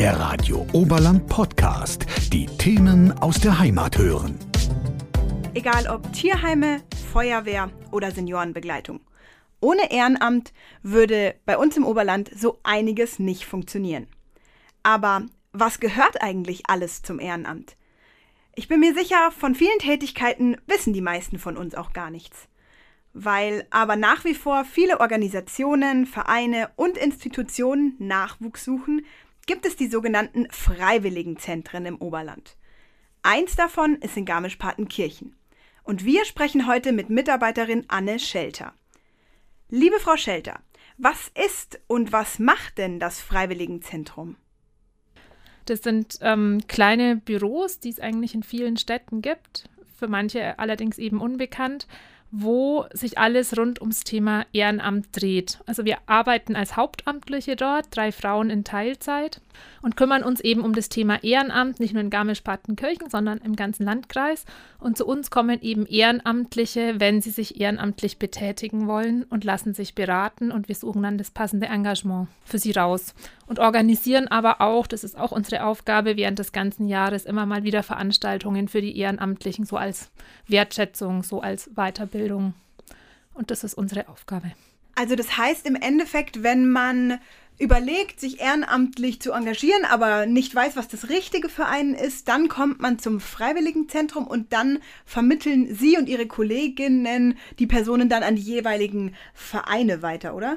Der Radio Oberland Podcast. Die Themen aus der Heimat hören. Egal ob Tierheime, Feuerwehr oder Seniorenbegleitung. Ohne Ehrenamt würde bei uns im Oberland so einiges nicht funktionieren. Aber was gehört eigentlich alles zum Ehrenamt? Ich bin mir sicher, von vielen Tätigkeiten wissen die meisten von uns auch gar nichts. Weil aber nach wie vor viele Organisationen, Vereine und Institutionen Nachwuchs suchen, gibt es die sogenannten Freiwilligenzentren im Oberland. Eins davon ist in Garmisch-Partenkirchen. Und wir sprechen heute mit Mitarbeiterin Anne Schelter. Liebe Frau Schelter, was ist und was macht denn das Freiwilligenzentrum? Das sind ähm, kleine Büros, die es eigentlich in vielen Städten gibt, für manche allerdings eben unbekannt, wo sich alles rund ums Thema Ehrenamt dreht. Also wir arbeiten als Hauptamtliche dort, drei Frauen in Teilzeit und kümmern uns eben um das Thema Ehrenamt, nicht nur in Garmisch-Partenkirchen, sondern im ganzen Landkreis. Und zu uns kommen eben Ehrenamtliche, wenn sie sich ehrenamtlich betätigen wollen und lassen sich beraten und wir suchen dann das passende Engagement für sie raus. Und organisieren aber auch, das ist auch unsere Aufgabe, während des ganzen Jahres immer mal wieder Veranstaltungen für die Ehrenamtlichen, so als Wertschätzung, so als Weiterbildung. Und das ist unsere Aufgabe. Also das heißt im Endeffekt, wenn man überlegt, sich ehrenamtlich zu engagieren, aber nicht weiß, was das Richtige für einen ist, dann kommt man zum Freiwilligenzentrum und dann vermitteln Sie und Ihre Kolleginnen die Personen dann an die jeweiligen Vereine weiter, oder?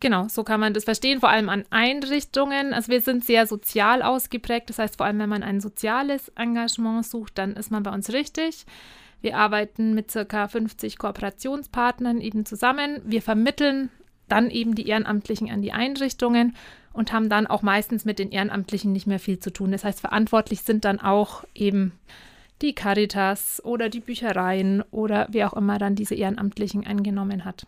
Genau, so kann man das verstehen, vor allem an Einrichtungen. Also wir sind sehr sozial ausgeprägt, das heißt vor allem, wenn man ein soziales Engagement sucht, dann ist man bei uns richtig. Wir arbeiten mit circa 50 Kooperationspartnern eben zusammen. Wir vermitteln dann eben die Ehrenamtlichen an die Einrichtungen und haben dann auch meistens mit den Ehrenamtlichen nicht mehr viel zu tun. Das heißt, verantwortlich sind dann auch eben die Caritas oder die Büchereien oder wer auch immer dann diese Ehrenamtlichen angenommen hat.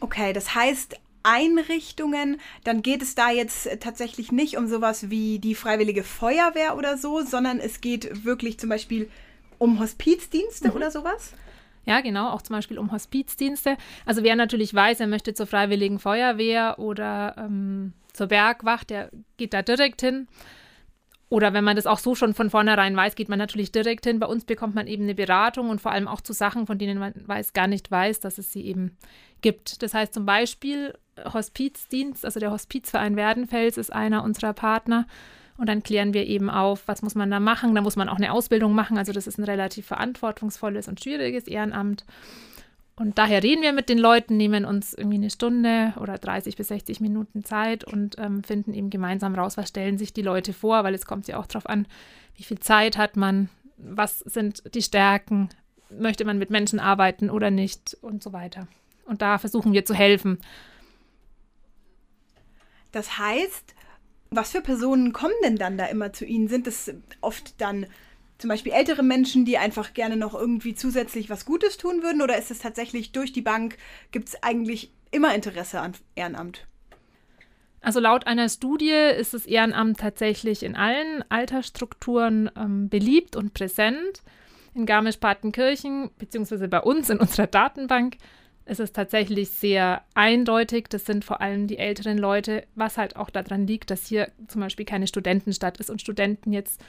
Okay, das heißt, Einrichtungen, dann geht es da jetzt tatsächlich nicht um sowas wie die Freiwillige Feuerwehr oder so, sondern es geht wirklich zum Beispiel um Hospizdienste mhm. oder sowas? Ja, genau, auch zum Beispiel um Hospizdienste. Also wer natürlich weiß, er möchte zur Freiwilligen Feuerwehr oder ähm, zur Bergwacht, der geht da direkt hin. Oder wenn man das auch so schon von vornherein weiß, geht man natürlich direkt hin. Bei uns bekommt man eben eine Beratung und vor allem auch zu Sachen, von denen man weiß, gar nicht weiß, dass es sie eben gibt. Das heißt zum Beispiel Hospizdienst, also der Hospizverein Werdenfels ist einer unserer Partner. Und dann klären wir eben auf, was muss man da machen. Da muss man auch eine Ausbildung machen. Also das ist ein relativ verantwortungsvolles und schwieriges Ehrenamt. Und daher reden wir mit den Leuten, nehmen uns irgendwie eine Stunde oder 30 bis 60 Minuten Zeit und ähm, finden eben gemeinsam raus, was stellen sich die Leute vor, weil es kommt ja auch darauf an, wie viel Zeit hat man, was sind die Stärken, möchte man mit Menschen arbeiten oder nicht und so weiter. Und da versuchen wir zu helfen. Das heißt, was für Personen kommen denn dann da immer zu Ihnen? Sind es oft dann zum Beispiel ältere Menschen, die einfach gerne noch irgendwie zusätzlich was Gutes tun würden? Oder ist es tatsächlich durch die Bank, gibt es eigentlich immer Interesse an Ehrenamt? Also laut einer Studie ist das Ehrenamt tatsächlich in allen Altersstrukturen ähm, beliebt und präsent. In Garmisch-Partenkirchen, beziehungsweise bei uns in unserer Datenbank, ist es tatsächlich sehr eindeutig. Das sind vor allem die älteren Leute, was halt auch daran liegt, dass hier zum Beispiel keine Studentenstadt ist und Studenten jetzt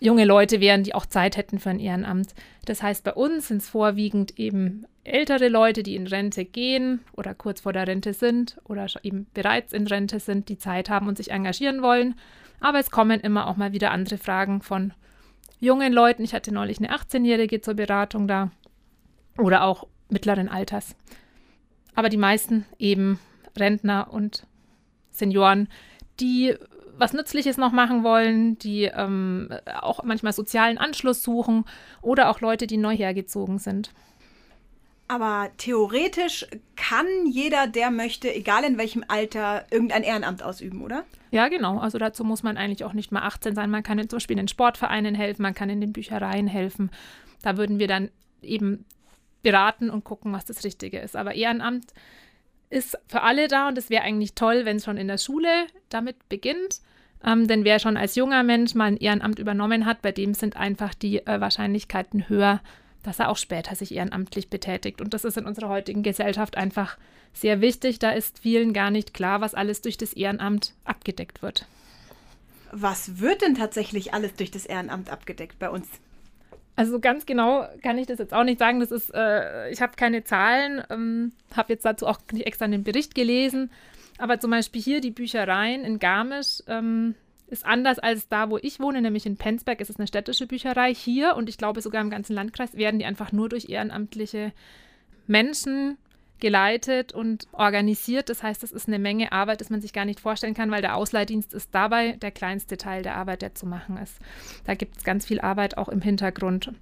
junge Leute wären, die auch Zeit hätten für ein Ehrenamt. Das heißt, bei uns sind es vorwiegend eben ältere Leute, die in Rente gehen oder kurz vor der Rente sind oder eben bereits in Rente sind, die Zeit haben und sich engagieren wollen. Aber es kommen immer auch mal wieder andere Fragen von jungen Leuten. Ich hatte neulich eine 18-Jährige zur Beratung da. Oder auch mittleren Alters. Aber die meisten eben Rentner und Senioren, die was Nützliches noch machen wollen, die ähm, auch manchmal sozialen Anschluss suchen oder auch Leute, die neu hergezogen sind. Aber theoretisch kann jeder, der möchte, egal in welchem Alter, irgendein Ehrenamt ausüben, oder? Ja, genau. Also dazu muss man eigentlich auch nicht mal 18 sein. Man kann zum Beispiel in den Sportvereinen helfen, man kann in den Büchereien helfen. Da würden wir dann eben beraten und gucken, was das Richtige ist. Aber Ehrenamt ist für alle da und es wäre eigentlich toll, wenn es schon in der Schule damit beginnt. Ähm, denn wer schon als junger Mensch mal ein Ehrenamt übernommen hat, bei dem sind einfach die äh, Wahrscheinlichkeiten höher, dass er auch später sich ehrenamtlich betätigt. Und das ist in unserer heutigen Gesellschaft einfach sehr wichtig. Da ist vielen gar nicht klar, was alles durch das Ehrenamt abgedeckt wird. Was wird denn tatsächlich alles durch das Ehrenamt abgedeckt bei uns? Also ganz genau kann ich das jetzt auch nicht sagen. Das ist, äh, ich habe keine Zahlen, ähm, habe jetzt dazu auch nicht extra einen Bericht gelesen. Aber zum Beispiel hier die Büchereien in Garmisch ähm, ist anders als da, wo ich wohne, nämlich in Penzberg ist es eine städtische Bücherei. Hier und ich glaube sogar im ganzen Landkreis werden die einfach nur durch ehrenamtliche Menschen geleitet und organisiert. Das heißt, das ist eine Menge Arbeit, das man sich gar nicht vorstellen kann, weil der Ausleihdienst ist dabei der kleinste Teil der Arbeit, der zu machen ist. Da gibt es ganz viel Arbeit auch im Hintergrund.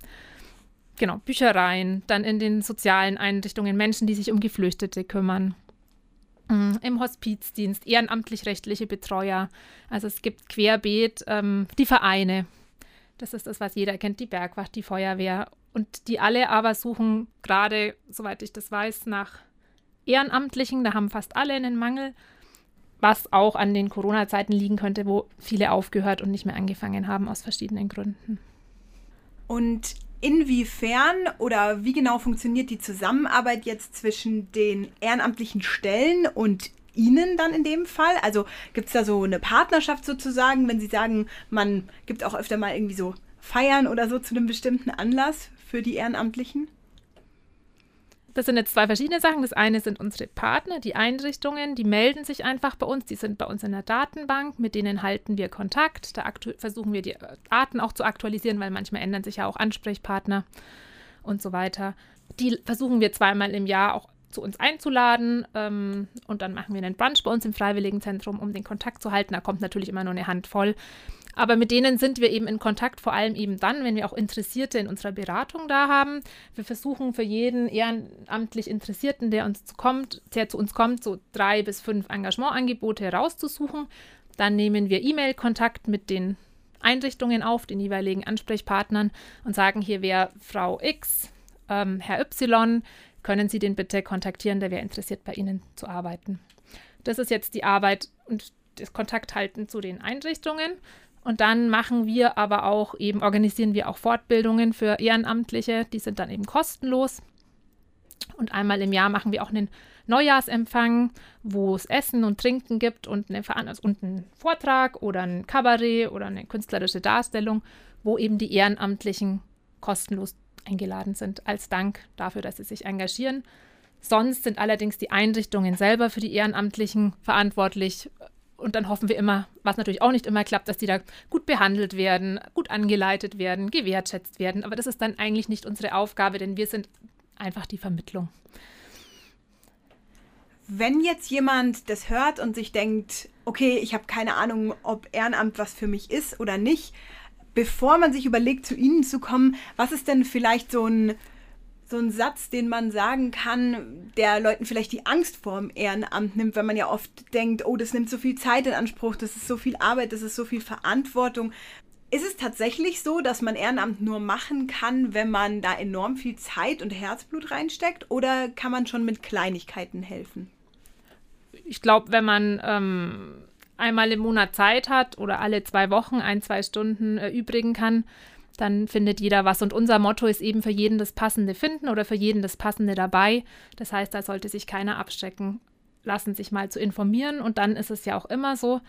Genau, Büchereien, dann in den sozialen Einrichtungen, Menschen, die sich um Geflüchtete kümmern. Mm, Im Hospizdienst, ehrenamtlich-rechtliche Betreuer. Also es gibt querbeet ähm, die Vereine. Das ist das, was jeder kennt, die Bergwacht, die Feuerwehr. Und die alle aber suchen gerade, soweit ich das weiß, nach Ehrenamtlichen, da haben fast alle einen Mangel, was auch an den Corona-Zeiten liegen könnte, wo viele aufgehört und nicht mehr angefangen haben aus verschiedenen Gründen. Und inwiefern oder wie genau funktioniert die Zusammenarbeit jetzt zwischen den ehrenamtlichen Stellen und Ihnen dann in dem Fall? Also gibt es da so eine Partnerschaft sozusagen, wenn Sie sagen, man gibt auch öfter mal irgendwie so Feiern oder so zu einem bestimmten Anlass für die Ehrenamtlichen? Das sind jetzt zwei verschiedene Sachen. Das eine sind unsere Partner, die Einrichtungen, die melden sich einfach bei uns, die sind bei uns in der Datenbank, mit denen halten wir Kontakt. Da versuchen wir die Daten auch zu aktualisieren, weil manchmal ändern sich ja auch Ansprechpartner und so weiter. Die versuchen wir zweimal im Jahr auch zu uns einzuladen ähm, und dann machen wir einen Brunch bei uns im Freiwilligenzentrum, um den Kontakt zu halten. Da kommt natürlich immer nur eine Handvoll. Aber mit denen sind wir eben in Kontakt, vor allem eben dann, wenn wir auch Interessierte in unserer Beratung da haben. Wir versuchen für jeden ehrenamtlich Interessierten, der uns kommt, der zu uns kommt, so drei bis fünf Engagementangebote herauszusuchen. Dann nehmen wir E-Mail-Kontakt mit den Einrichtungen auf, den jeweiligen Ansprechpartnern und sagen, hier wäre Frau X, ähm, Herr Y, können Sie den bitte kontaktieren, der wäre interessiert, bei Ihnen zu arbeiten. Das ist jetzt die Arbeit und das Kontakt halten zu den Einrichtungen. Und dann machen wir aber auch eben, organisieren wir auch Fortbildungen für Ehrenamtliche, die sind dann eben kostenlos. Und einmal im Jahr machen wir auch einen Neujahrsempfang, wo es Essen und Trinken gibt und, eine und einen Vortrag oder ein Kabarett oder eine künstlerische Darstellung, wo eben die Ehrenamtlichen kostenlos eingeladen sind, als Dank dafür, dass sie sich engagieren. Sonst sind allerdings die Einrichtungen selber für die Ehrenamtlichen verantwortlich, und dann hoffen wir immer, was natürlich auch nicht immer klappt, dass die da gut behandelt werden, gut angeleitet werden, gewertschätzt werden. Aber das ist dann eigentlich nicht unsere Aufgabe, denn wir sind einfach die Vermittlung. Wenn jetzt jemand das hört und sich denkt, okay, ich habe keine Ahnung, ob Ehrenamt was für mich ist oder nicht, bevor man sich überlegt, zu Ihnen zu kommen, was ist denn vielleicht so ein so ein Satz, den man sagen kann, der Leuten vielleicht die Angst vor dem Ehrenamt nimmt, weil man ja oft denkt, oh, das nimmt so viel Zeit in Anspruch, das ist so viel Arbeit, das ist so viel Verantwortung. Ist es tatsächlich so, dass man Ehrenamt nur machen kann, wenn man da enorm viel Zeit und Herzblut reinsteckt? Oder kann man schon mit Kleinigkeiten helfen? Ich glaube, wenn man ähm, einmal im Monat Zeit hat oder alle zwei Wochen ein, zwei Stunden äh, übrigen kann, dann findet jeder was. Und unser Motto ist eben für jeden das Passende finden oder für jeden das Passende dabei. Das heißt, da sollte sich keiner abschrecken lassen, sich mal zu informieren. Und dann ist es ja auch immer so,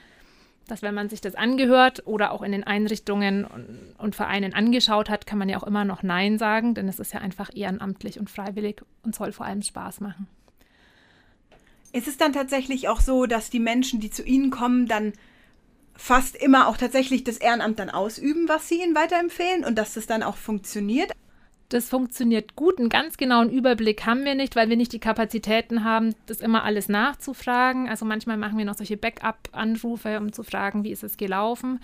dass wenn man sich das angehört oder auch in den Einrichtungen und, und, Vereinen angeschaut hat, kann man ja auch immer noch Nein sagen, denn es ist ja einfach ehrenamtlich und freiwillig und soll vor allem Spaß machen. Ist es dann tatsächlich auch so, dass die Menschen, die zu Ihnen kommen, dann fast immer auch tatsächlich das Ehrenamt dann ausüben, was sie ihnen weiterempfehlen und dass das dann auch funktioniert. Das funktioniert gut. Einen ganz genauen Überblick haben wir nicht, weil wir nicht die Kapazitäten haben, das immer alles nachzufragen. Also manchmal machen wir noch solche Backup-Anrufe, um zu fragen, wie ist es gelaufen.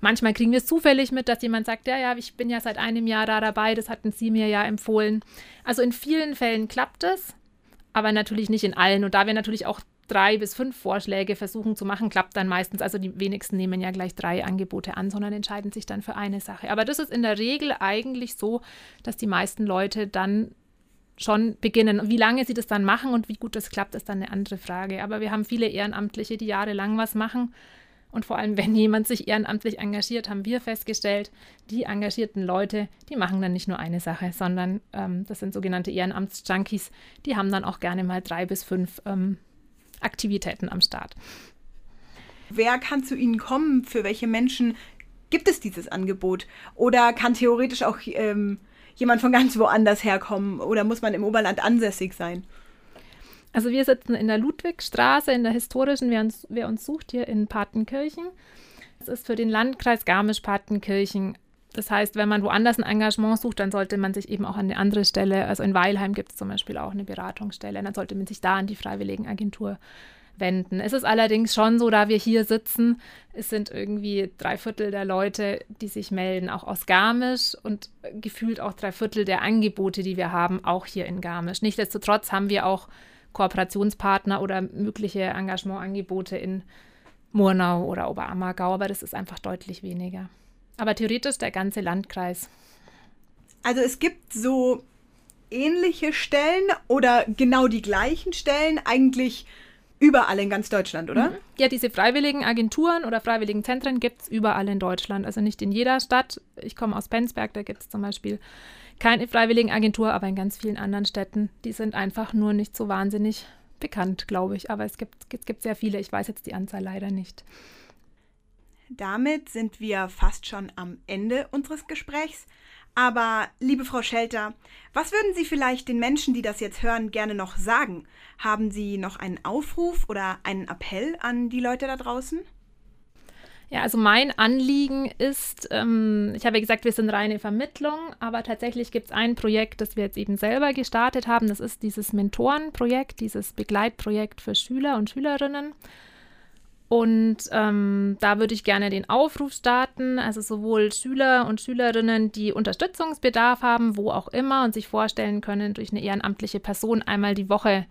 Manchmal kriegen wir es zufällig mit, dass jemand sagt, ja, ja, ich bin ja seit einem Jahr da dabei, das hatten Sie mir ja empfohlen. Also in vielen Fällen klappt es, aber natürlich nicht in allen. Und da wir natürlich auch drei bis fünf Vorschläge versuchen zu machen, klappt dann meistens. Also die wenigsten nehmen ja gleich drei Angebote an, sondern entscheiden sich dann für eine Sache. Aber das ist in der Regel eigentlich so, dass die meisten Leute dann schon beginnen. Wie lange sie das dann machen und wie gut das klappt, ist dann eine andere Frage. Aber wir haben viele Ehrenamtliche, die jahrelang was machen. Und vor allem, wenn jemand sich ehrenamtlich engagiert, haben wir festgestellt, die engagierten Leute, die machen dann nicht nur eine Sache, sondern ähm, das sind sogenannte Ehrenamtsjunkies, die haben dann auch gerne mal drei bis fünf ähm, Aktivitäten am Start. Wer kann zu Ihnen kommen? Für welche Menschen gibt es dieses Angebot? Oder kann theoretisch auch ähm, jemand von ganz woanders herkommen? Oder muss man im Oberland ansässig sein? Also wir sitzen in der Ludwigstraße, in der historischen, wer uns, wer uns sucht, hier in Partenkirchen. Das ist für den Landkreis Garmisch-Partenkirchen. Das heißt, wenn man woanders ein Engagement sucht, dann sollte man sich eben auch an eine andere Stelle, also in Weilheim gibt es zum Beispiel auch eine Beratungsstelle, dann sollte man sich da an die Freiwilligenagentur wenden. Es ist allerdings schon so, da wir hier sitzen, es sind irgendwie drei Viertel der Leute, die sich melden, auch aus Garmisch und gefühlt auch drei Viertel der Angebote, die wir haben, auch hier in Garmisch. Nichtsdestotrotz haben wir auch Kooperationspartner oder mögliche Engagementangebote in Murnau oder Oberammergau, aber das ist einfach deutlich weniger. Aber theoretisch der ganze Landkreis. Also es gibt so ähnliche Stellen oder genau die gleichen Stellen eigentlich überall in ganz Deutschland, oder? Mhm. Ja, diese freiwilligen Agenturen oder freiwilligen Zentren gibt es überall in Deutschland. Also nicht in jeder Stadt. Ich komme aus Penzberg, da gibt es zum Beispiel keine Freiwilligenagentur, aber in ganz vielen anderen Städten, die sind einfach nur nicht so wahnsinnig bekannt, glaube ich. Aber es gibt, es gibt sehr viele. Ich weiß jetzt die Anzahl leider nicht. Damit sind wir fast schon am Ende unseres Gesprächs. Aber, liebe Frau Schelter, was würden Sie vielleicht den Menschen, die das jetzt hören, gerne noch sagen? Haben Sie noch einen Aufruf oder einen Appell an die Leute da draußen? Ja, also mein Anliegen ist, ähm, ich habe ja gesagt, wir sind reine Vermittlung, aber tatsächlich gibt es ein Projekt, das wir jetzt eben selber gestartet haben. Das ist dieses Mentorenprojekt, dieses Begleitprojekt für Schüler und Schülerinnen. Und ähm, da würde ich gerne den Aufruf starten, also sowohl Schüler und Schülerinnen, die Unterstützungsbedarf haben, wo auch immer, und sich vorstellen können, durch eine ehrenamtliche Person einmal die Woche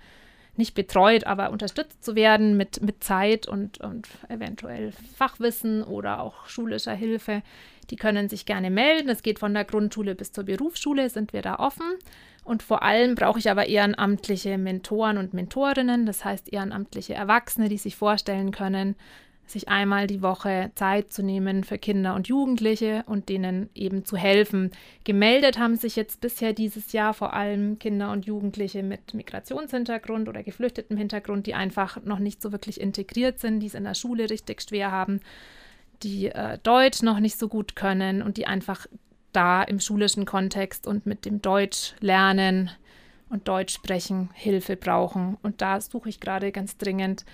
nicht betreut, aber unterstützt zu werden mit, mit Zeit und, und eventuell Fachwissen oder auch schulischer Hilfe. Die können sich gerne melden. Es geht von der Grundschule bis zur Berufsschule, sind wir da offen. Und vor allem brauche ich aber ehrenamtliche Mentoren und Mentorinnen, das heißt ehrenamtliche Erwachsene, die sich vorstellen können, sich einmal die Woche Zeit zu nehmen für Kinder und Jugendliche und denen eben zu helfen. Gemeldet haben sich jetzt bisher dieses Jahr vor allem Kinder und Jugendliche mit Migrationshintergrund oder geflüchtetem Hintergrund, die einfach noch nicht so wirklich integriert sind, die es in der Schule richtig schwer haben, die äh, Deutsch noch nicht so gut können und die einfach da im schulischen Kontext und mit dem Deutsch lernen und Deutsch sprechen Hilfe brauchen. Und da suche ich gerade ganz dringend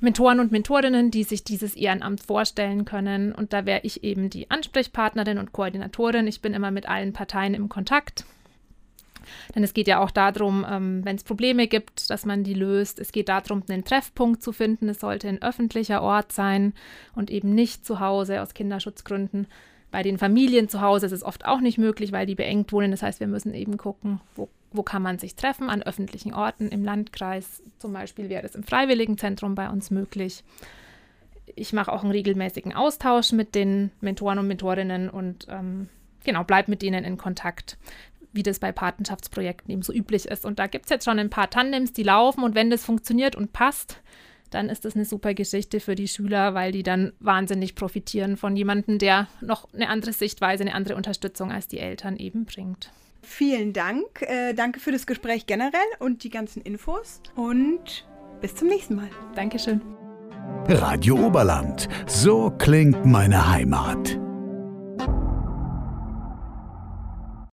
Mentoren und Mentorinnen, die sich dieses Ehrenamt vorstellen können. Und da wäre ich eben die Ansprechpartnerin und Koordinatorin. Ich bin immer mit allen Parteien im Kontakt. Denn es geht ja auch darum, ähm, wenn es Probleme gibt, dass man die löst. Es geht darum, einen Treffpunkt zu finden. Es sollte ein öffentlicher Ort sein und eben nicht zu Hause aus Kinderschutzgründen. Bei den Familien zu Hause ist es oft auch nicht möglich, weil die beengt wohnen. Das heißt, wir müssen eben gucken, wo wo kann man sich treffen? An öffentlichen Orten im Landkreis. Zum Beispiel wäre es im Freiwilligenzentrum bei uns möglich. Ich mache auch einen regelmäßigen Austausch mit den Mentoren und Mentorinnen und ähm, genau, bleibe mit denen in Kontakt, wie das bei Patenschaftsprojekten eben so üblich ist. Und da gibt es jetzt schon ein paar Tandems, die laufen und wenn das funktioniert und passt, dann ist das eine super Geschichte für die Schüler, weil die dann wahnsinnig profitieren von jemandem, der noch eine andere Sichtweise, eine andere Unterstützung als die Eltern eben bringt. Vielen Dank. Äh, danke für das Gespräch generell und die ganzen Infos. Und bis zum nächsten Mal. Dankeschön. Radio Oberland. So klingt meine Heimat.